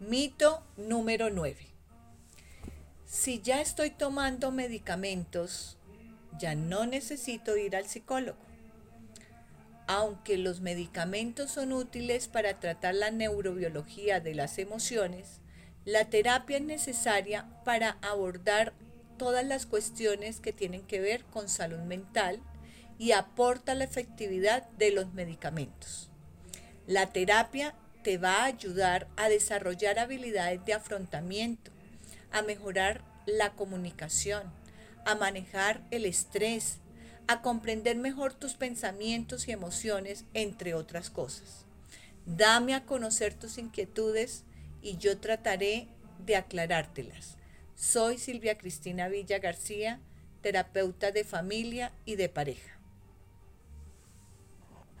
Mito número 9. Si ya estoy tomando medicamentos, ya no necesito ir al psicólogo. Aunque los medicamentos son útiles para tratar la neurobiología de las emociones, la terapia es necesaria para abordar todas las cuestiones que tienen que ver con salud mental y aporta la efectividad de los medicamentos. La terapia te va a ayudar a desarrollar habilidades de afrontamiento, a mejorar la comunicación, a manejar el estrés, a comprender mejor tus pensamientos y emociones, entre otras cosas. Dame a conocer tus inquietudes y yo trataré de aclarártelas. Soy Silvia Cristina Villa García, terapeuta de familia y de pareja.